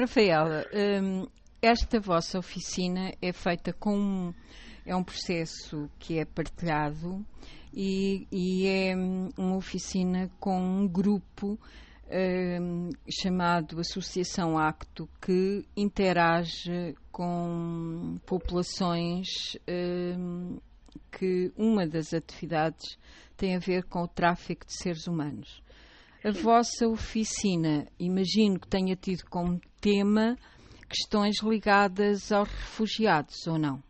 Rafaela, hum, esta vossa oficina é feita com é um processo que é partilhado e, e é hum, uma oficina com um grupo hum, chamado Associação Acto que interage com populações hum, que uma das atividades tem a ver com o tráfico de seres humanos. A vossa oficina, imagino que tenha tido como tema questões ligadas aos refugiados, ou não?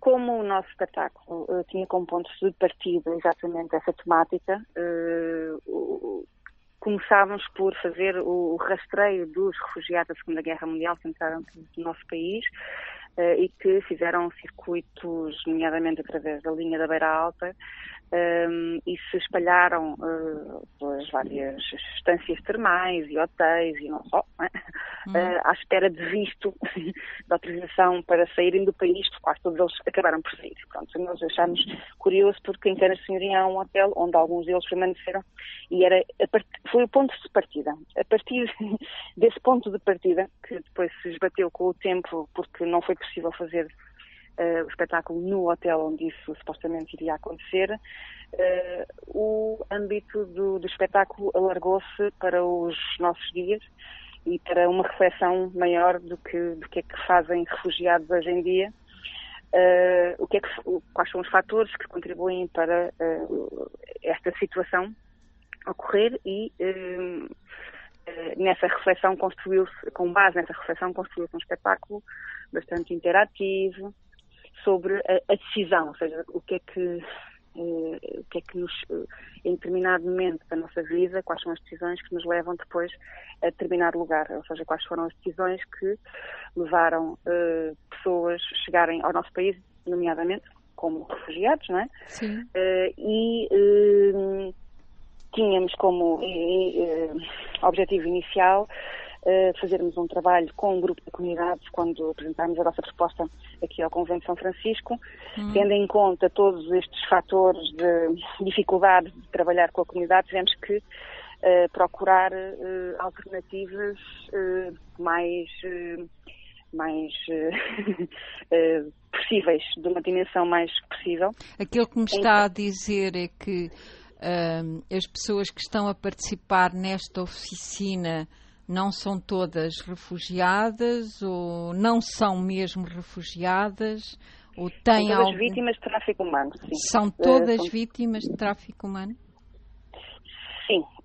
Como o nosso espetáculo uh, tinha como ponto de partida exatamente essa temática, uh, começámos por fazer o rastreio dos refugiados da Segunda Guerra Mundial que entraram no nosso país e que fizeram circuitos, nomeadamente através da linha da Beira Alta, um, e se espalharam uh, pelas várias estâncias termais e hotéis e não só, não é? uh, à espera de visto, de autorização para saírem do país, porque quase todos eles acabaram por sair. Pronto, nós achámos curioso porque em Cana Senhoria há um hotel onde alguns deles permaneceram e era part... foi o ponto de partida. A partir desse ponto de partida, que depois se esbateu com o tempo porque não foi possível fazer uh, o espetáculo no hotel onde isso supostamente iria acontecer, uh, o âmbito do, do espetáculo alargou-se para os nossos dias e para uma reflexão maior do que, do que é que fazem refugiados hoje em dia. Uh, o que é que, quais são os fatores que contribuem para esta situação ocorrer e nessa reflexão construiu-se, com base nessa reflexão, construiu-se um espetáculo bastante interativo, sobre a, a decisão, ou seja, o que é que Uh, o que é que nos, uh, em determinado momento da nossa vida, quais são as decisões que nos levam depois a determinado lugar, ou seja, quais foram as decisões que levaram uh, pessoas a chegarem ao nosso país, nomeadamente como refugiados, não é? Sim. e tínhamos como objetivo inicial fazermos um trabalho com um grupo de comunidades quando apresentámos a nossa proposta aqui ao Convento de São Francisco, hum. tendo em conta todos estes fatores de dificuldade de trabalhar com a comunidade, tivemos que uh, procurar uh, alternativas uh, mais mais possíveis, de uma dimensão mais possível. Aquilo que me está a dizer é que as pessoas que estão a participar nesta oficina não são todas refugiadas ou não são mesmo refugiadas ou têm são todas algum... vítimas de tráfico humano. Sim. São todas uh, são... vítimas de tráfico humano? Sim, uh,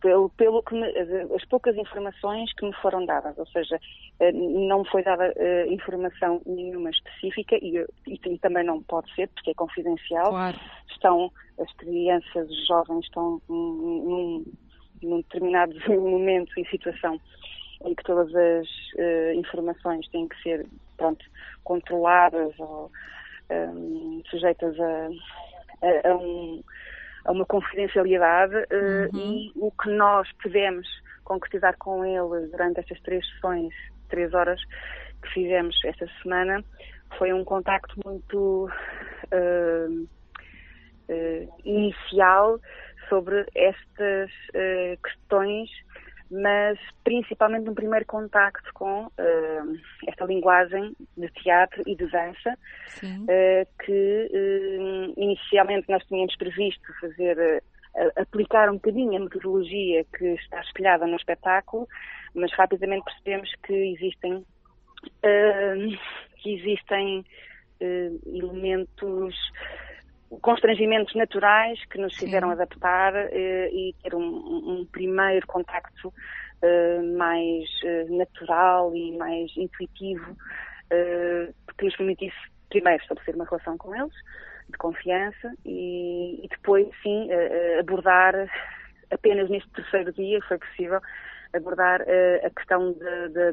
pelo, pelo que me, as poucas informações que me foram dadas, ou seja, uh, não foi dada informação nenhuma específica e, e, também não pode ser porque é confidencial. Claro. Estão as crianças, os jovens estão num, num determinado momento e situação em que todas as uh, informações têm que ser pronto, controladas ou um, sujeitas a, a, a, um, a, uma confidencialidade uh, uhum. e o que nós podemos concretizar com eles durante estas três sessões, três horas que fizemos esta semana, foi um contacto muito uh, inicial sobre estas uh, questões, mas principalmente um primeiro contacto com uh, esta linguagem de teatro e de dança, uh, que inicialmente nós tínhamos previsto fazer aplicar um bocadinho a metodologia que está espelhada no espetáculo, mas rapidamente percebemos que existem que existem elementos constrangimentos naturais que nos fizeram Sim. adaptar eh, e ter um, um primeiro contacto eh, mais eh, natural e mais intuitivo que nos permitisse primeiro estabelecer uma relação com eles de confiança e, e depois sim abordar apenas neste terceiro dia foi possível abordar a questão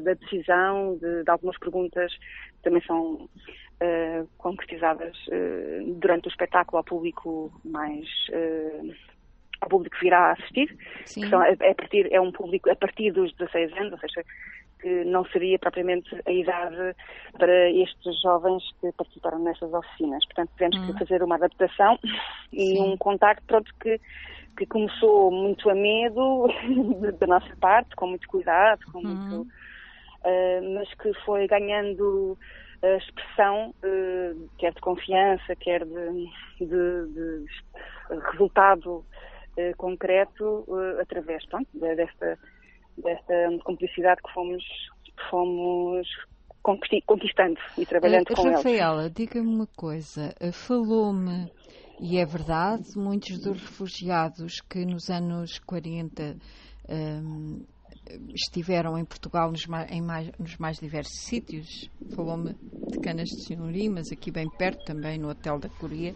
da decisão de, de algumas perguntas que também são uh, concretizadas uh, durante o espetáculo ao público mais uh, ao público que virá a assistir, Sim. que são, é, a partir, é um público a partir dos 16 anos, ou seja, que não seria propriamente a idade para estes jovens que participaram nestas oficinas. Portanto, tivemos uhum. que fazer uma adaptação e Sim. um contacto pronto, que que começou muito a medo da nossa parte, com muito cuidado, com uhum. muito, uh, mas que foi ganhando a expressão, uh, quer de confiança, quer de, de, de resultado uh, concreto, através pronto, desta, desta cumplicidade que fomos, que fomos conquistando e trabalhando com Rafaela, eles. Rafaela, diga-me uma coisa. Falou-me e é verdade, muitos dos refugiados que nos anos 40 um, estiveram em Portugal nos mais, em mais, nos mais diversos sítios, falou-me de Canas de Senhorim, mas aqui bem perto também, no Hotel da Coreia,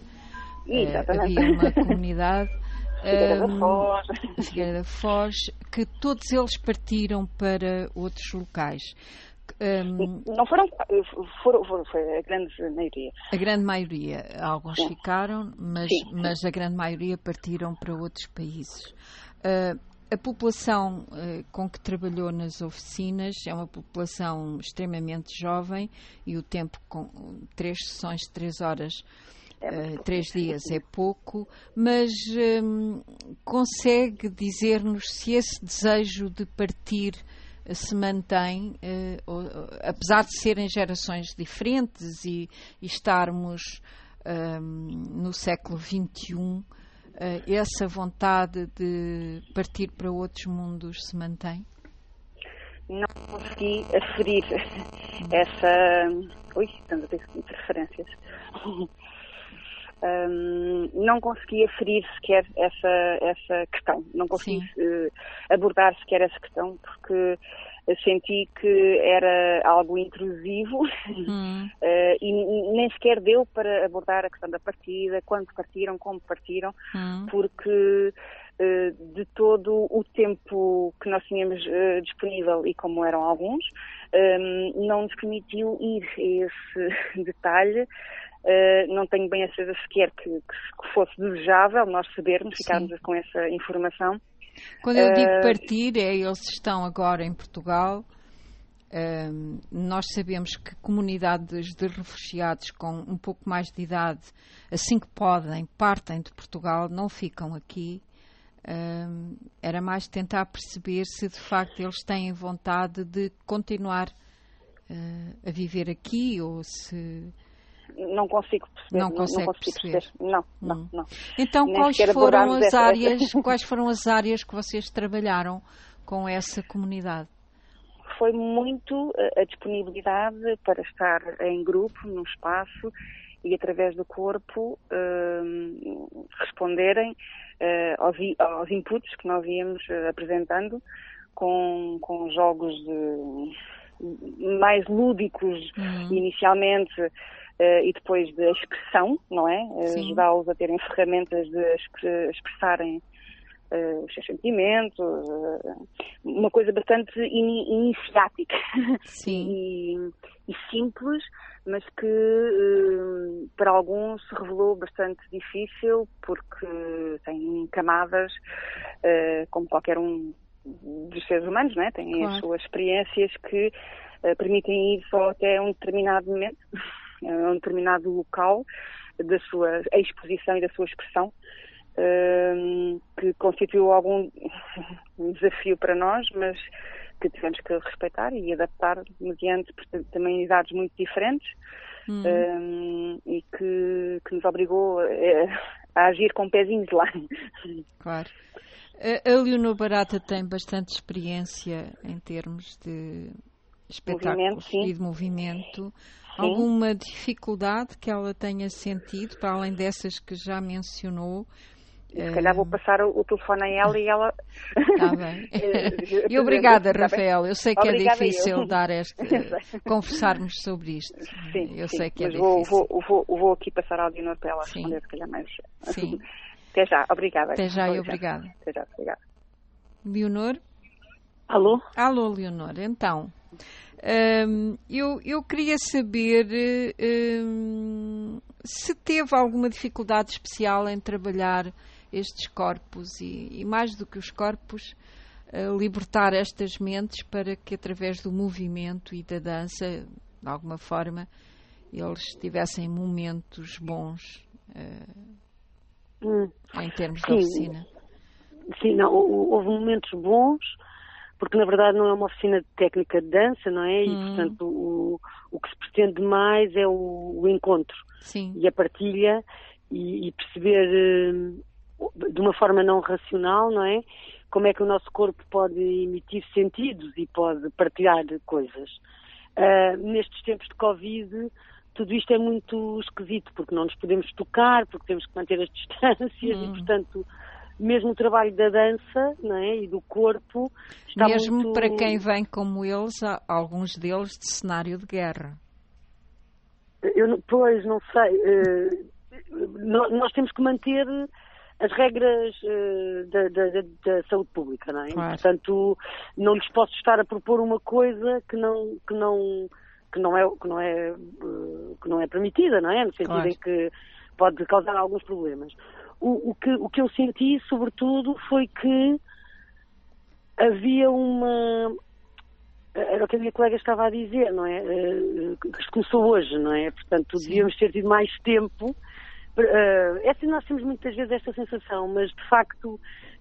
uh, havia uma comunidade. Figueira um, da Foz. Figueira da Foz, que todos eles partiram para outros locais. Um, não foram, foram, foram, foi a grande maioria. A grande maioria, alguns Sim. ficaram, mas, mas a grande maioria partiram para outros países. Uh, a população uh, com que trabalhou nas oficinas é uma população extremamente jovem e o tempo com três sessões de três horas, uh, três dias é pouco, mas um, consegue dizer-nos se esse desejo de partir se mantém, eh, apesar de serem gerações diferentes e, e estarmos ehm, no século XXI, eh, essa vontade de partir para outros mundos se mantém? Não consegui aferir essa. Ui, estamos a ter interferências. Um, não consegui aferir sequer essa, essa questão, não consegui uh, abordar sequer essa questão, porque senti que era algo intrusivo hum. uh, e nem sequer deu para abordar a questão da partida, quando partiram, como partiram, hum. porque uh, de todo o tempo que nós tínhamos disponível e como eram alguns, um, não nos permitiu ir a esse detalhe Uh, não tenho bem a certeza sequer que, que, fosse desejável nós sabermos, ficarmos com essa informação. Quando eu digo eh, partir, é eles estão agora em Portugal. Uh, nós sabemos que comunidades de refugiados com um pouco mais de idade, assim que podem, partem de Portugal, não ficam aqui. era mais tentar perceber se de facto eles têm vontade de continuar a viver aqui ou se não consigo perceber. Não, não, não consigo perceber. perceber. Não, não, hum. não. Então, Nem quais foram as essa... áreas, quais foram as áreas que vocês trabalharam com essa comunidade? Foi muito a disponibilidade para estar em grupo, num espaço e através do corpo uh, responderem uh, aos, aos, inputs que nós íamos uh, apresentando com, com jogos de, mais lúdicos uhum. inicialmente e depois de expressão, não é? Uh, Ajudá-los a terem ferramentas de expressarem uh, os seus sentimentos, uh, uma coisa bastante in iniciática e, e, simples, mas que uh, para alguns se revelou bastante difícil porque tem camadas, como qualquer um dos seres humanos, não é? Tem claro. as suas experiências que permitem ir só até um determinado momento a um determinado local da sua exposição e da sua expressão, ehm, que constituiu algum desafio para nós, mas que tivemos que respeitar e adaptar mediante também idades muito diferentes uhum. um, e que, que, nos obrigou a, a, agir com pezinhos lá. Claro. A Leonor Barata tem bastante experiência em termos de espetáculos e de movimento. Sim. Alguma dificuldade que ela tenha sentido, para além dessas que já mencionou? Se calhar vou passar o, o telefone a ela e ela. Está bem. e obrigada, tá Rafael. Eu sei que é Obrigada é difícil eu. dar este. conversarmos sobre isto. Sim, eu sim, sei que é vou, difícil. Vou, vou, vou, aqui passar ao Dino para ela sim. responder, se calhar mais. Sim. Até já, obrigada. Até já e obrigada. Até já, obrigada. Leonor? Alô? Alô, Leonor. Então, um, eu, eu, queria saber um, se teve alguma dificuldade especial em trabalhar estes corpos e, e mais do que os corpos, uh, libertar estas mentes para que, através do movimento e da dança, de alguma forma, eles tivessem momentos bons uh, hum. em termos Sim. de oficina. sim, não, houve momentos bons, porque na verdade não é uma oficina de técnica de dança, não é? E hum. portanto o, o que se pretende mais é o, o encontro sim. e a partilha e, e perceber uh, de uma forma não racional, não é? Como é que o nosso corpo pode emitir sentidos e pode partilhar coisas. Uh, nestes tempos de Covid, tudo isto é muito esquisito, porque não nos podemos tocar, porque temos que manter as distâncias hum. e, portanto, mesmo o trabalho da dança não é? e do corpo está Mesmo muito... para quem vem como eles, alguns deles de cenário de guerra. Eu, pois, não sei. Uh, nós temos que manter as regras uh, da, da, da, saúde pública, não é? Claro. Portanto, não lhes posso estar a propor uma coisa que não que não que não é que não é uh, que não é permitida, não é? No sentido claro. em que pode causar alguns problemas. O, o, que o que eu senti, sobretudo, foi que havia uma era o que a minha colega estava a dizer, não é? Uh, isto começou hoje, não é? Portanto, Sim. devíamos ter tido mais tempo Uh, é assim, nós temos muitas vezes esta sensação, mas de facto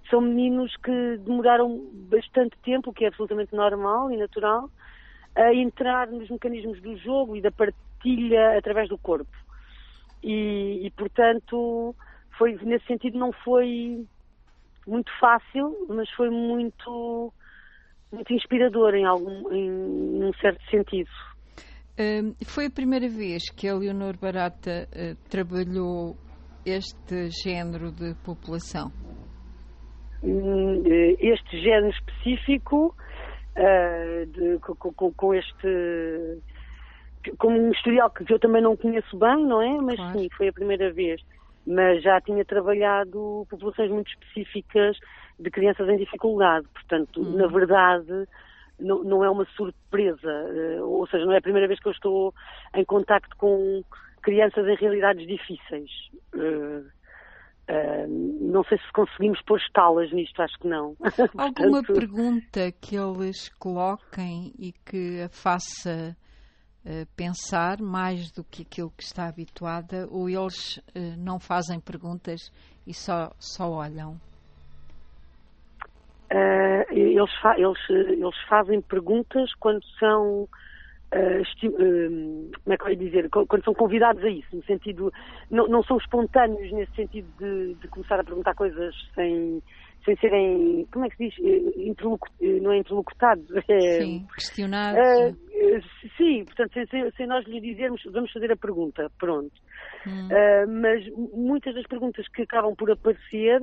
são meninos que demoraram bastante tempo, o que é absolutamente normal e natural, a entrar nos mecanismos do jogo e da partilha através do corpo. E, e portanto, foi, nesse sentido não foi muito fácil, mas foi muito, muito inspirador em algum, em um certo sentido foi a primeira vez que a Leonor Barata uh, trabalhou este género de população? Hum, eh, este género específico, uh, de, com, com, este. como um historial que eu também não conheço bem, não é? Mas claro. sim, foi a primeira vez. Mas já tinha trabalhado populações muito específicas de crianças em dificuldade. Portanto, na uhum. verdade, não, não é uma surpresa, uh, ou seja, não é a primeira vez que eu estou em contacto com crianças em realidades difíceis. Uh, não sei se conseguimos pôr estalas nisto, acho que não. Alguma Portanto... pergunta que eles coloquem e que a faça pensar mais do que aquilo que está habituada, ou eles não fazem perguntas e só, só olham? Uh, eles, fa eles, eles fazem perguntas quando são Uh, uh, como é que eu ia dizer, quando são convidados a isso, no sentido, não, não são espontâneos nesse sentido de, de, começar a perguntar coisas sem, sem serem, como é que se diz, Interlocu não é interlocutados, é, sim, questionados. Uh, sim, portanto, sem, sem, nós lhe dizermos, vamos fazer a pergunta, pronto. Hum. mas muitas das perguntas que acabam por aparecer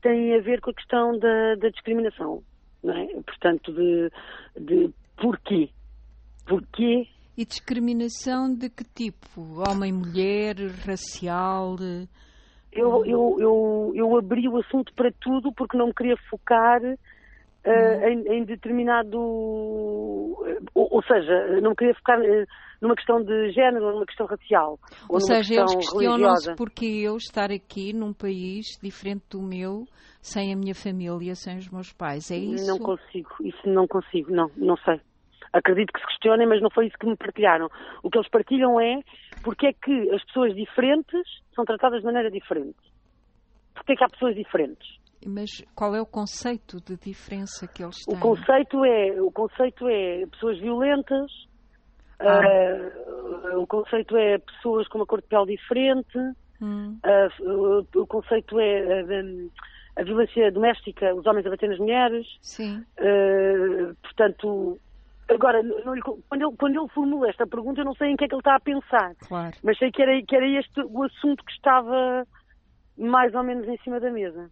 tem a ver com a questão da, da discriminação, não é? Portanto, de, de porquê. Porquê e discriminação de que tipo? Homem, mulher, racial? Eu, eu, eu, eu abri o assunto para tudo porque não me queria focar uh, em, em, determinado. Ou, ou, seja, não me queria focar uh, numa questão de género numa questão racial. Ou, ou seja, eles questionam-se porque eu estar aqui num país diferente do meu, sem a minha família, sem os meus pais. É isso? Não consigo, isso não consigo, não, não sei. Acredito que se questionem, mas não foi isso que me partilharam. O que eles partilham é porque é que as pessoas diferentes são tratadas de maneira diferente. Porque é que há pessoas diferentes? Mas qual é o conceito de diferença que eles têm? O conceito é, o conceito é pessoas violentas, ah. Uh, o conceito é pessoas com uma cor de pele diferente. Hum. Uh, o, o, conceito é uh, a violência doméstica, os homens a bater nas mulheres. Sim. portanto, agora, quando, ele, quando ele formula esta pergunta, eu não sei em que é que ele está a pensar. Claro. Mas sei que era, que era este o assunto que estava mais ou menos em cima da mesa.